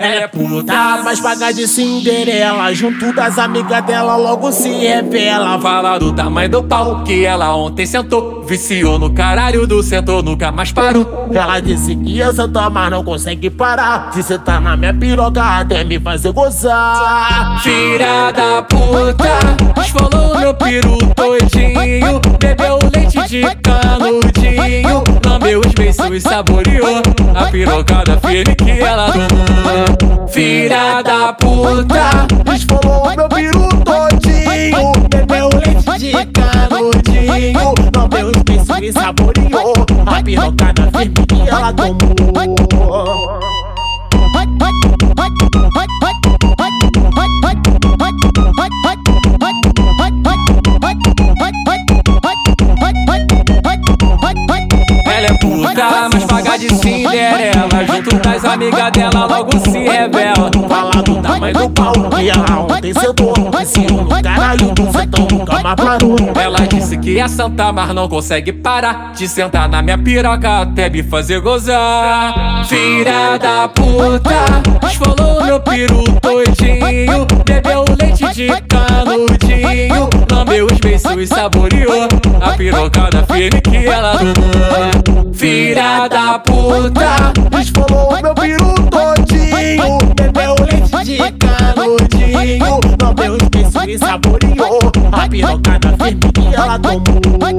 É puta, mas paga de Cinderela Junto das amigas dela logo se revela. Fala do tamanho do pau que ela ontem sentou. Viciou no caralho do setor, nunca mais parou. Ela disse que eu sentar, mas não consegue parar. Se cê tá na minha piroca até me fazer gozar. Filha da puta, esfolou meu peru todinho. Bebeu leite de canudinho Lambeu os beiços e saboreou A pirocada firme que ela tomou. Filha da puta. Esfolou meu peru todinho Bebeu leite de canudinho. Não deu espécie e saboreou A pirocada firme que ela tomou puta, mas paga de Cinderela Junto das amigas dela logo se revela. Fala do tamanho do pau que ela ontem sentou Viciou no caralho do setão, nunca mais parou Ela disse que é santa, mas não consegue parar De sentar na minha piroca até me fazer gozar. Filha da puta, esfolou meu peru todinho Bebeu leite de tudinho Lambeu os beiços e saboreou A piroca da filha que ela não Filha da puta Esfolou meu peru todinho Bebeu leite de canudinho Lambeu os beiços e saboreou A piroca da filha que ela tomou.